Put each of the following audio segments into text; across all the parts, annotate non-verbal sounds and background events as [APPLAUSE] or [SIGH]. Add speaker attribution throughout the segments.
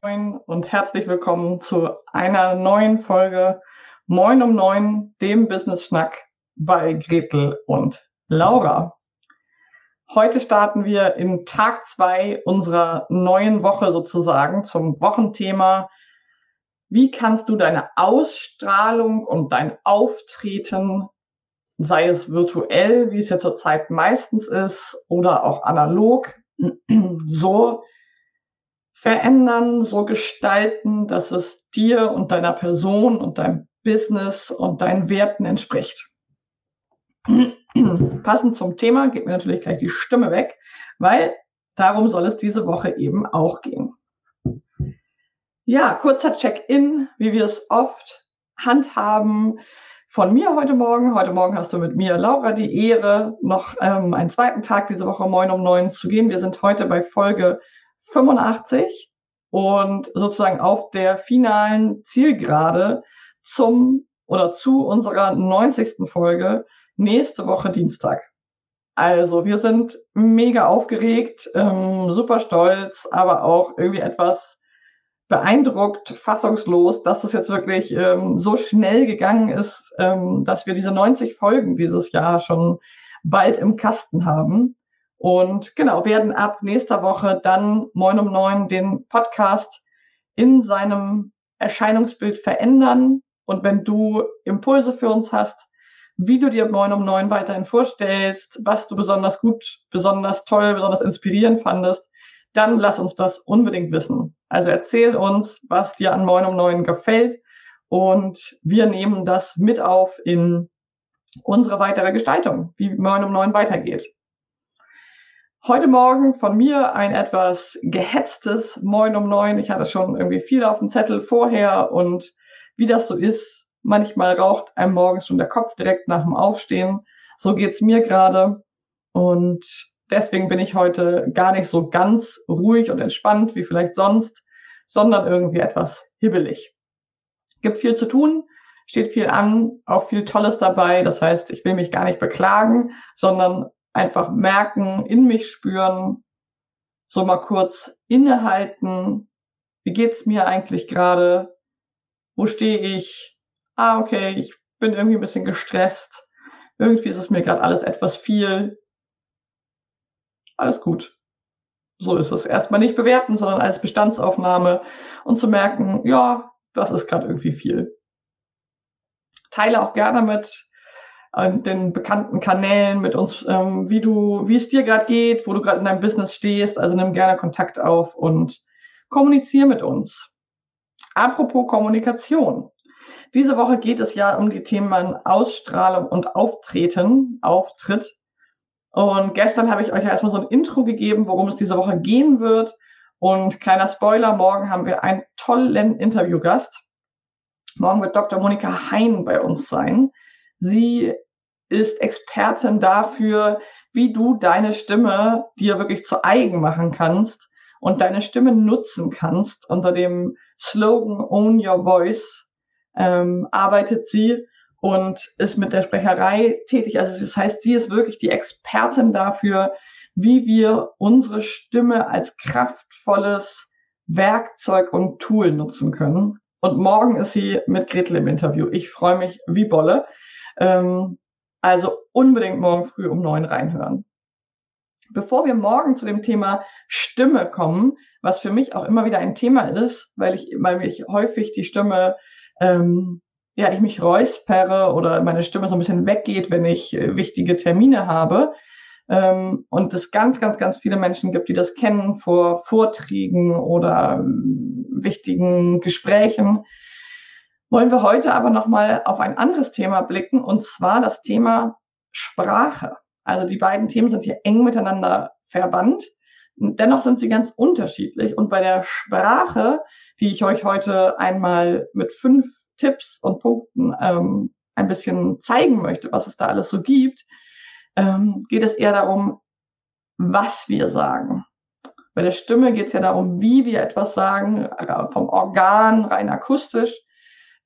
Speaker 1: Moin und herzlich willkommen zu einer neuen Folge Moin um Neun, dem Business Schnack bei Gretel und Laura. Heute starten wir in Tag zwei unserer neuen Woche sozusagen zum Wochenthema. Wie kannst du deine Ausstrahlung und dein Auftreten, sei es virtuell, wie es ja zurzeit meistens ist, oder auch analog, [CLEARS THROAT] so verändern, so gestalten, dass es dir und deiner Person und deinem Business und deinen Werten entspricht. [CLEARS THROAT] Passend zum Thema geht mir natürlich gleich die Stimme weg, weil darum soll es diese Woche eben auch gehen. Ja, kurzer Check-in, wie wir es oft handhaben. Von mir heute Morgen. Heute Morgen hast du mit mir, Laura, die Ehre, noch ähm, einen zweiten Tag diese Woche moin um neun zu gehen. Wir sind heute bei Folge 85 und sozusagen auf der finalen Zielgerade zum oder zu unserer 90. Folge nächste Woche Dienstag. Also wir sind mega aufgeregt, ähm, super stolz, aber auch irgendwie etwas beeindruckt, fassungslos, dass es jetzt wirklich ähm, so schnell gegangen ist, ähm, dass wir diese 90 Folgen dieses Jahr schon bald im Kasten haben. Und genau, werden ab nächster Woche dann Moin um Neun den Podcast in seinem Erscheinungsbild verändern. Und wenn du Impulse für uns hast, wie du dir Moin um Neun weiterhin vorstellst, was du besonders gut, besonders toll, besonders inspirierend fandest, dann lass uns das unbedingt wissen. Also erzähl uns, was dir an Moin um Neun gefällt und wir nehmen das mit auf in unsere weitere Gestaltung, wie Moin um Neun weitergeht. Heute Morgen von mir ein etwas gehetztes Moin um Neun. Ich hatte schon irgendwie viel auf dem Zettel vorher und wie das so ist, Manchmal raucht einem morgens schon der Kopf direkt nach dem Aufstehen. So geht's mir gerade. Und deswegen bin ich heute gar nicht so ganz ruhig und entspannt wie vielleicht sonst, sondern irgendwie etwas hibbelig. Gibt viel zu tun, steht viel an, auch viel Tolles dabei. Das heißt, ich will mich gar nicht beklagen, sondern einfach merken, in mich spüren, so mal kurz innehalten. Wie geht's mir eigentlich gerade? Wo stehe ich? ah, okay, ich bin irgendwie ein bisschen gestresst. Irgendwie ist es mir gerade alles etwas viel. Alles gut. So ist es. Erstmal nicht bewerten, sondern als Bestandsaufnahme und zu merken, ja, das ist gerade irgendwie viel. Teile auch gerne mit den bekannten Kanälen mit uns, ähm, wie du, wie es dir gerade geht, wo du gerade in deinem Business stehst. Also nimm gerne Kontakt auf und kommuniziere mit uns. Apropos Kommunikation. Diese Woche geht es ja um die Themen Ausstrahlung und Auftreten, Auftritt. Und gestern habe ich euch ja erstmal so ein Intro gegeben, worum es diese Woche gehen wird. Und kleiner Spoiler, morgen haben wir einen tollen Interviewgast. Morgen wird Dr. Monika Hein bei uns sein. Sie ist Expertin dafür, wie du deine Stimme dir wirklich zu eigen machen kannst und deine Stimme nutzen kannst unter dem Slogan Own Your Voice ähm, arbeitet sie und ist mit der Sprecherei tätig. Also das heißt, sie ist wirklich die Expertin dafür, wie wir unsere Stimme als kraftvolles Werkzeug und Tool nutzen können. Und morgen ist sie mit Gretel im Interview. Ich freue mich wie Bolle. Ähm, also unbedingt morgen früh um neun reinhören. Bevor wir morgen zu dem Thema Stimme kommen, was für mich auch immer wieder ein Thema ist, weil ich, weil mich häufig die Stimme ähm, ja, ich mich räuspere oder meine Stimme so ein bisschen weggeht, wenn ich äh, wichtige Termine habe. Ähm, und es ganz, ganz, ganz viele Menschen gibt, die das kennen vor Vorträgen oder ähm, wichtigen Gesprächen. Wollen wir heute aber nochmal auf ein anderes Thema blicken, und zwar das Thema Sprache. Also die beiden Themen sind hier eng miteinander verwandt. Dennoch sind sie ganz unterschiedlich. Und bei der Sprache, die ich euch heute einmal mit fünf Tipps und Punkten ähm, ein bisschen zeigen möchte, was es da alles so gibt, ähm, geht es eher darum, was wir sagen. Bei der Stimme geht es ja darum, wie wir etwas sagen, äh, vom Organ rein akustisch.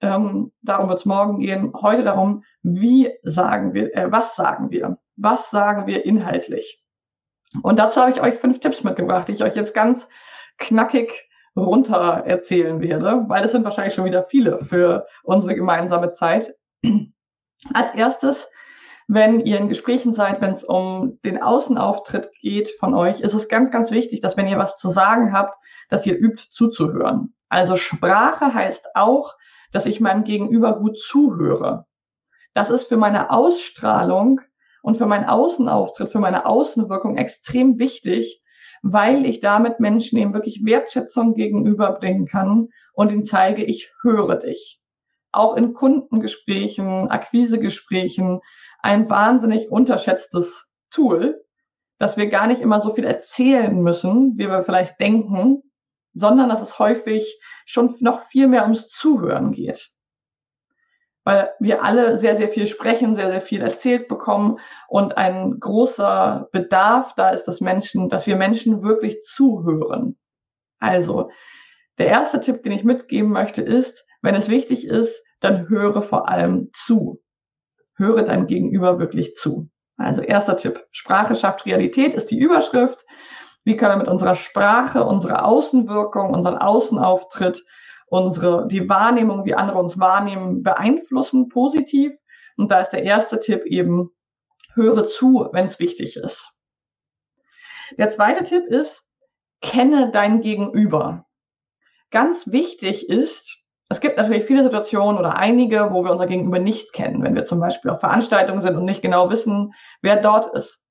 Speaker 1: Ähm, darum wird es morgen gehen. Heute darum, wie sagen wir, äh, was sagen wir? Was sagen wir inhaltlich? Und dazu habe ich euch fünf Tipps mitgebracht, die ich euch jetzt ganz knackig runter erzählen werde, weil es sind wahrscheinlich schon wieder viele für unsere gemeinsame Zeit. Als erstes, wenn ihr in Gesprächen seid, wenn es um den Außenauftritt geht von euch, ist es ganz, ganz wichtig, dass wenn ihr was zu sagen habt, dass ihr übt zuzuhören. Also Sprache heißt auch, dass ich meinem Gegenüber gut zuhöre. Das ist für meine Ausstrahlung und für meinen Außenauftritt, für meine Außenwirkung extrem wichtig, weil ich damit Menschen eben wirklich Wertschätzung gegenüberbringen kann und ihnen zeige, ich höre dich. Auch in Kundengesprächen, Akquisegesprächen ein wahnsinnig unterschätztes Tool, dass wir gar nicht immer so viel erzählen müssen, wie wir vielleicht denken, sondern dass es häufig schon noch viel mehr ums Zuhören geht weil wir alle sehr, sehr viel sprechen, sehr, sehr viel erzählt bekommen und ein großer Bedarf da ist, dass Menschen, dass wir Menschen wirklich zuhören. Also, der erste Tipp, den ich mitgeben möchte, ist, wenn es wichtig ist, dann höre vor allem zu. Höre deinem Gegenüber wirklich zu. Also erster Tipp. Sprache schafft Realität ist die Überschrift. Wie können wir mit unserer Sprache, unserer Außenwirkung, unseren Außenauftritt unsere, die Wahrnehmung, wie andere uns wahrnehmen, beeinflussen positiv. Und da ist der erste Tipp eben, höre zu, wenn es wichtig ist. Der zweite Tipp ist, kenne dein Gegenüber. Ganz wichtig ist, es gibt natürlich viele Situationen oder einige, wo wir unser Gegenüber nicht kennen, wenn wir zum Beispiel auf Veranstaltungen sind und nicht genau wissen, wer dort ist.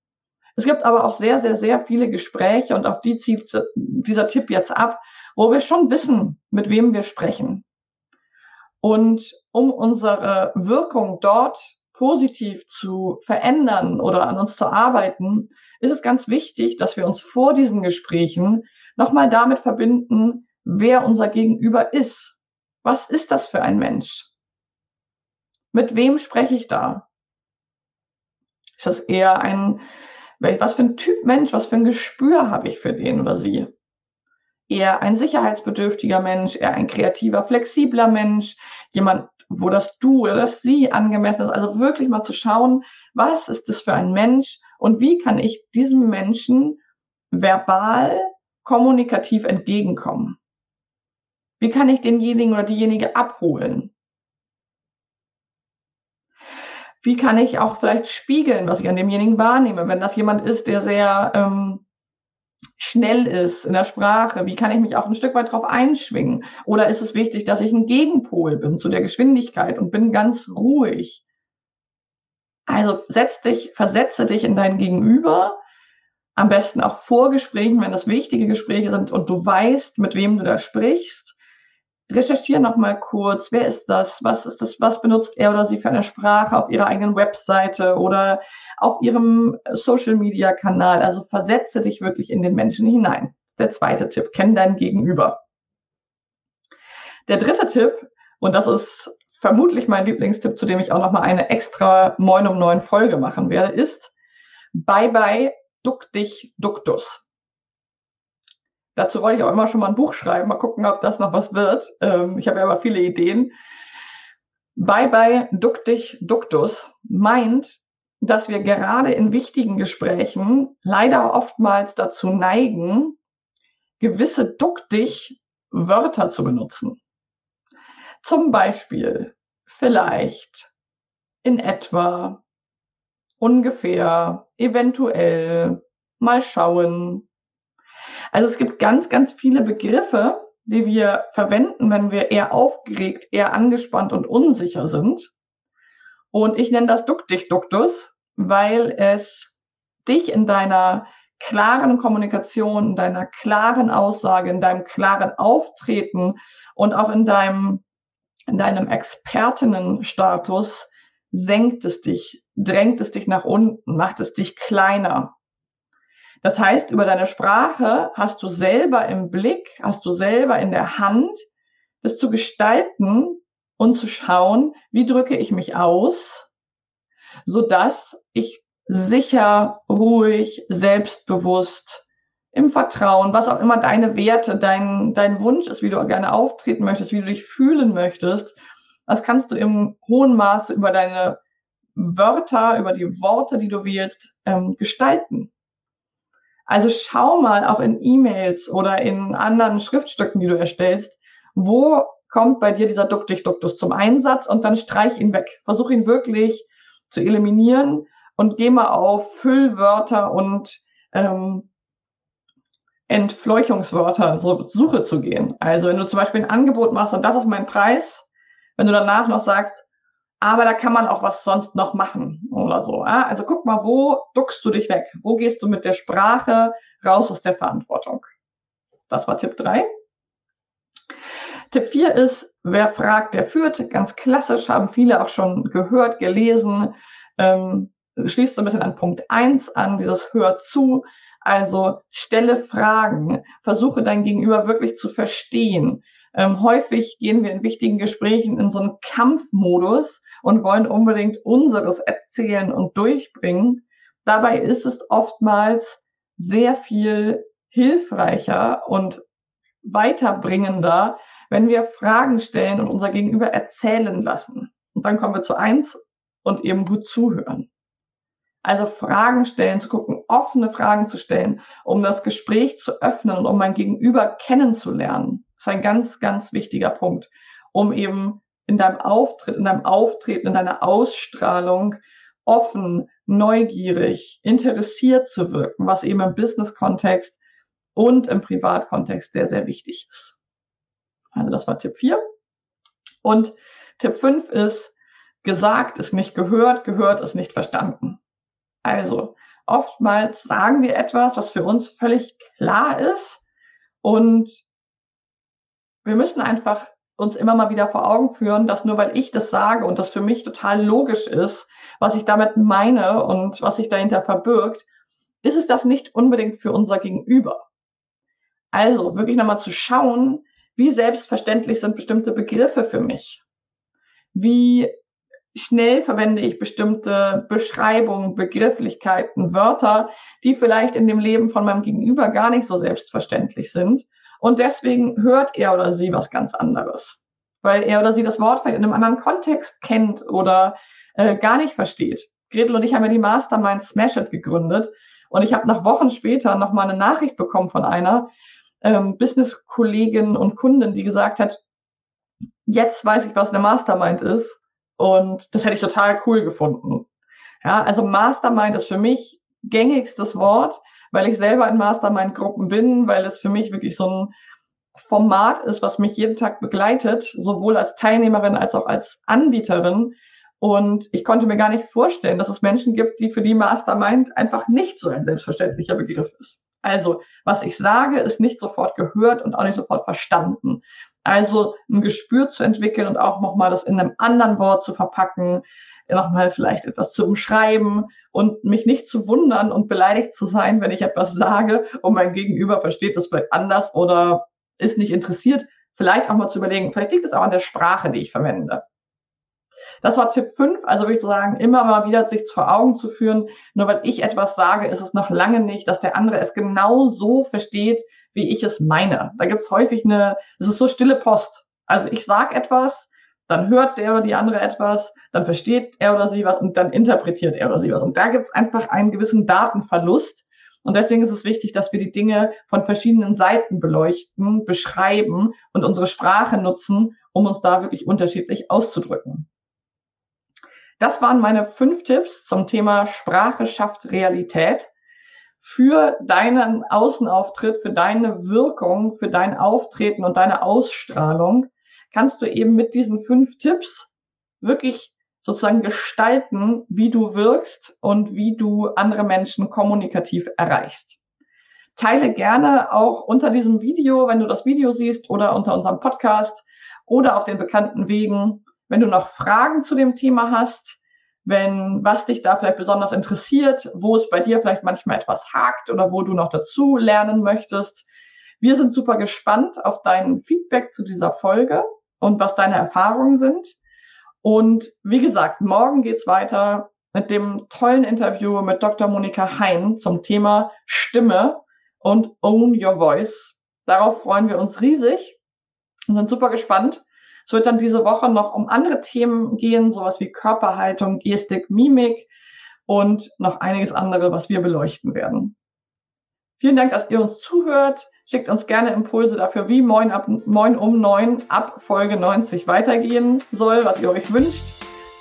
Speaker 1: Es gibt aber auch sehr, sehr, sehr viele Gespräche und auf die zielt dieser Tipp jetzt ab, wo wir schon wissen, mit wem wir sprechen. Und um unsere Wirkung dort positiv zu verändern oder an uns zu arbeiten, ist es ganz wichtig, dass wir uns vor diesen Gesprächen nochmal damit verbinden, wer unser Gegenüber ist. Was ist das für ein Mensch? Mit wem spreche ich da? Ist das eher ein, was für ein Typ Mensch, was für ein Gespür habe ich für den oder sie? eher ein sicherheitsbedürftiger Mensch, eher ein kreativer, flexibler Mensch, jemand, wo das Du oder das Sie angemessen ist. Also wirklich mal zu schauen, was ist das für ein Mensch und wie kann ich diesem Menschen verbal, kommunikativ entgegenkommen? Wie kann ich denjenigen oder diejenige abholen? Wie kann ich auch vielleicht spiegeln, was ich an demjenigen wahrnehme? Wenn das jemand ist, der sehr ähm, schnell ist in der Sprache? Wie kann ich mich auch ein Stück weit darauf einschwingen? Oder ist es wichtig, dass ich ein Gegenpol bin zu der Geschwindigkeit und bin ganz ruhig? Also setz dich, versetze dich in dein Gegenüber. Am besten auch vor Gesprächen, wenn das wichtige Gespräche sind und du weißt, mit wem du da sprichst recherchiere noch mal kurz, wer ist das, was ist das, was benutzt er oder sie für eine Sprache auf ihrer eigenen Webseite oder auf ihrem Social Media Kanal. Also versetze dich wirklich in den Menschen hinein. Das ist der zweite Tipp. Kenn dein Gegenüber. Der dritte Tipp, und das ist vermutlich mein Lieblingstipp, zu dem ich auch noch mal eine extra 9 um 9 Folge machen werde, ist Bye bye, duck dich, duktus. Dazu wollte ich auch immer schon mal ein Buch schreiben, mal gucken, ob das noch was wird. Ähm, ich habe ja aber viele Ideen. Bye bye, duck dich, duktus meint, dass wir gerade in wichtigen Gesprächen leider oftmals dazu neigen, gewisse duck dich Wörter zu benutzen. Zum Beispiel vielleicht, in etwa, ungefähr, eventuell, mal schauen, also es gibt ganz, ganz viele Begriffe, die wir verwenden, wenn wir eher aufgeregt, eher angespannt und unsicher sind. Und ich nenne das Duck dich Duktus, weil es dich in deiner klaren Kommunikation, in deiner klaren Aussage, in deinem klaren Auftreten und auch in deinem, in deinem Expertinnenstatus senkt es dich, drängt es dich nach unten, macht es dich kleiner. Das heißt, über deine Sprache hast du selber im Blick, hast du selber in der Hand, das zu gestalten und zu schauen, wie drücke ich mich aus, so dass ich sicher, ruhig, selbstbewusst, im Vertrauen, was auch immer deine Werte, dein, dein Wunsch ist, wie du gerne auftreten möchtest, wie du dich fühlen möchtest, das kannst du im hohen Maße über deine Wörter, über die Worte, die du wählst, ähm, gestalten. Also schau mal auch in E-Mails oder in anderen Schriftstücken, die du erstellst, wo kommt bei dir dieser Duktig-Duktus zum Einsatz und dann streich ihn weg. Versuch ihn wirklich zu eliminieren und geh mal auf Füllwörter und ähm, Entfleuchungswörter, so Suche zu gehen. Also wenn du zum Beispiel ein Angebot machst und das ist mein Preis, wenn du danach noch sagst, aber da kann man auch was sonst noch machen oder so. Ja? Also guck mal, wo duckst du dich weg? Wo gehst du mit der Sprache raus aus der Verantwortung? Das war Tipp drei. Tipp vier ist, wer fragt, der führt. Ganz klassisch, haben viele auch schon gehört, gelesen. Ähm, schließt so ein bisschen an Punkt eins an, dieses Hör zu. Also stelle Fragen, versuche dein Gegenüber wirklich zu verstehen. Ähm, häufig gehen wir in wichtigen Gesprächen in so einen Kampfmodus und wollen unbedingt unseres erzählen und durchbringen. Dabei ist es oftmals sehr viel hilfreicher und weiterbringender, wenn wir Fragen stellen und unser Gegenüber erzählen lassen. Und dann kommen wir zu eins und eben gut zuhören. Also Fragen stellen, zu gucken, offene Fragen zu stellen, um das Gespräch zu öffnen und um mein Gegenüber kennenzulernen. Ist ein ganz, ganz wichtiger Punkt, um eben in deinem Auftritt, in deinem Auftreten, in deiner Ausstrahlung offen, neugierig, interessiert zu wirken, was eben im Business-Kontext und im Privatkontext sehr, sehr wichtig ist. Also das war Tipp 4. Und Tipp 5 ist, gesagt ist nicht gehört, gehört ist nicht verstanden. Also, oftmals sagen wir etwas, was für uns völlig klar ist und wir müssen einfach uns immer mal wieder vor Augen führen, dass nur weil ich das sage und das für mich total logisch ist, was ich damit meine und was sich dahinter verbirgt, ist es das nicht unbedingt für unser Gegenüber. Also wirklich nochmal zu schauen, wie selbstverständlich sind bestimmte Begriffe für mich? Wie schnell verwende ich bestimmte Beschreibungen, Begrifflichkeiten, Wörter, die vielleicht in dem Leben von meinem Gegenüber gar nicht so selbstverständlich sind. Und deswegen hört er oder sie was ganz anderes, weil er oder sie das Wort vielleicht in einem anderen Kontext kennt oder äh, gar nicht versteht. Gretel und ich haben ja die Mastermind Smash It gegründet und ich habe nach Wochen später noch mal eine Nachricht bekommen von einer ähm, Business-Kollegin und Kundin, die gesagt hat, jetzt weiß ich, was eine Mastermind ist und das hätte ich total cool gefunden. Ja, also Mastermind ist für mich gängigstes Wort, weil ich selber in Mastermind-Gruppen bin, weil es für mich wirklich so ein Format ist, was mich jeden Tag begleitet, sowohl als Teilnehmerin als auch als Anbieterin. Und ich konnte mir gar nicht vorstellen, dass es Menschen gibt, die für die Mastermind einfach nicht so ein selbstverständlicher Begriff ist. Also, was ich sage, ist nicht sofort gehört und auch nicht sofort verstanden. Also ein Gespür zu entwickeln und auch nochmal das in einem anderen Wort zu verpacken, nochmal vielleicht etwas zu umschreiben und mich nicht zu wundern und beleidigt zu sein, wenn ich etwas sage und mein Gegenüber versteht das vielleicht anders oder ist nicht interessiert. Vielleicht auch mal zu überlegen, vielleicht liegt es auch an der Sprache, die ich verwende. Das war Tipp 5. Also würde ich sagen, immer mal wieder sich vor Augen zu führen. Nur weil ich etwas sage, ist es noch lange nicht, dass der andere es genau so versteht, wie ich es meine. Da gibt es häufig eine, es ist so stille Post. Also ich sage etwas, dann hört der oder die andere etwas, dann versteht er oder sie was und dann interpretiert er oder sie was. Und da gibt es einfach einen gewissen Datenverlust. Und deswegen ist es wichtig, dass wir die Dinge von verschiedenen Seiten beleuchten, beschreiben und unsere Sprache nutzen, um uns da wirklich unterschiedlich auszudrücken. Das waren meine fünf Tipps zum Thema Sprache schafft Realität. für deinen Außenauftritt, für deine Wirkung, für dein Auftreten und deine Ausstrahlung, kannst du eben mit diesen fünf Tipps wirklich sozusagen gestalten, wie du wirkst und wie du andere Menschen kommunikativ erreichst. Teile gerne auch unter diesem Video, wenn du das Video siehst oder unter unserem Podcast oder auf den bekannten Wegen, wenn du noch Fragen zu dem Thema hast, wenn was dich da vielleicht besonders interessiert, wo es bei dir vielleicht manchmal etwas hakt oder wo du noch dazu lernen möchtest. Wir sind super gespannt auf dein Feedback zu dieser Folge und was deine Erfahrungen sind. Und wie gesagt, morgen geht's weiter mit dem tollen Interview mit Dr. Monika Hein zum Thema Stimme und Own Your Voice. Darauf freuen wir uns riesig und sind super gespannt. Es wird dann diese Woche noch um andere Themen gehen, sowas wie Körperhaltung, Gestik, Mimik und noch einiges andere, was wir beleuchten werden. Vielen Dank, dass ihr uns zuhört. Schickt uns gerne Impulse dafür, wie Moin, ab, Moin um 9 ab Folge 90 weitergehen soll, was ihr euch wünscht.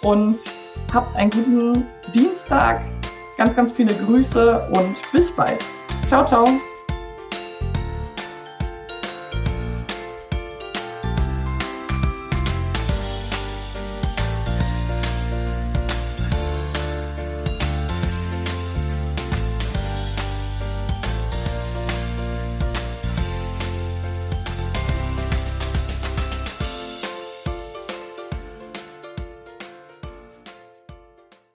Speaker 1: Und habt einen guten Dienstag. Ganz, ganz viele Grüße und bis bald. Ciao, ciao.